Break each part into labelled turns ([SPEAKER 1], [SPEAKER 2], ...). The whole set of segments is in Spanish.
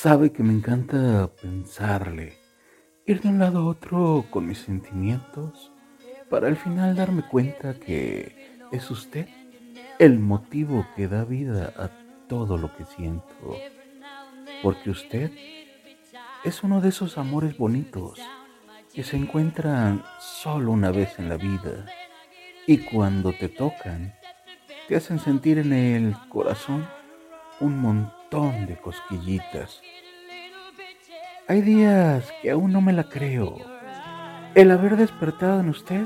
[SPEAKER 1] Sabe que me encanta pensarle, ir de un lado a otro con mis sentimientos, para al final darme cuenta que es usted el motivo que da vida a todo lo que siento. Porque usted es uno de esos amores bonitos que se encuentran solo una vez en la vida y cuando te tocan, te hacen sentir en el corazón un montón de cosquillitas. Hay días que aún no me la creo. El haber despertado en usted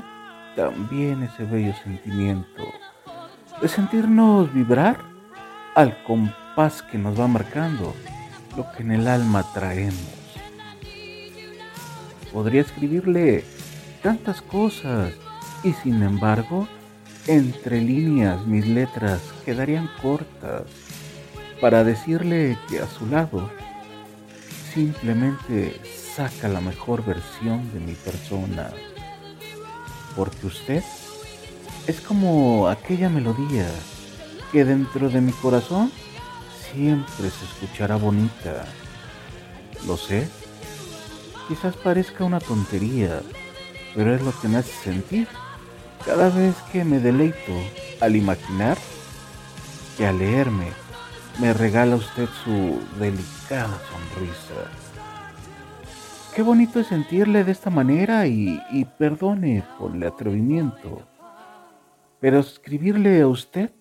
[SPEAKER 1] también ese bello sentimiento de sentirnos vibrar al compás que nos va marcando lo que en el alma traemos. Podría escribirle tantas cosas y sin embargo, entre líneas mis letras quedarían cortas para decirle que a su lado simplemente saca la mejor versión de mi persona. Porque usted es como aquella melodía que dentro de mi corazón siempre se escuchará bonita. Lo sé, quizás parezca una tontería, pero es lo que me hace sentir cada vez que me deleito al imaginar que al leerme me regala usted su delicada sonrisa. Qué bonito es sentirle de esta manera y, y perdone por el atrevimiento, pero escribirle a usted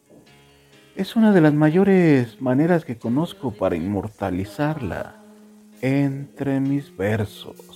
[SPEAKER 1] es una de las mayores maneras que conozco para inmortalizarla entre mis versos.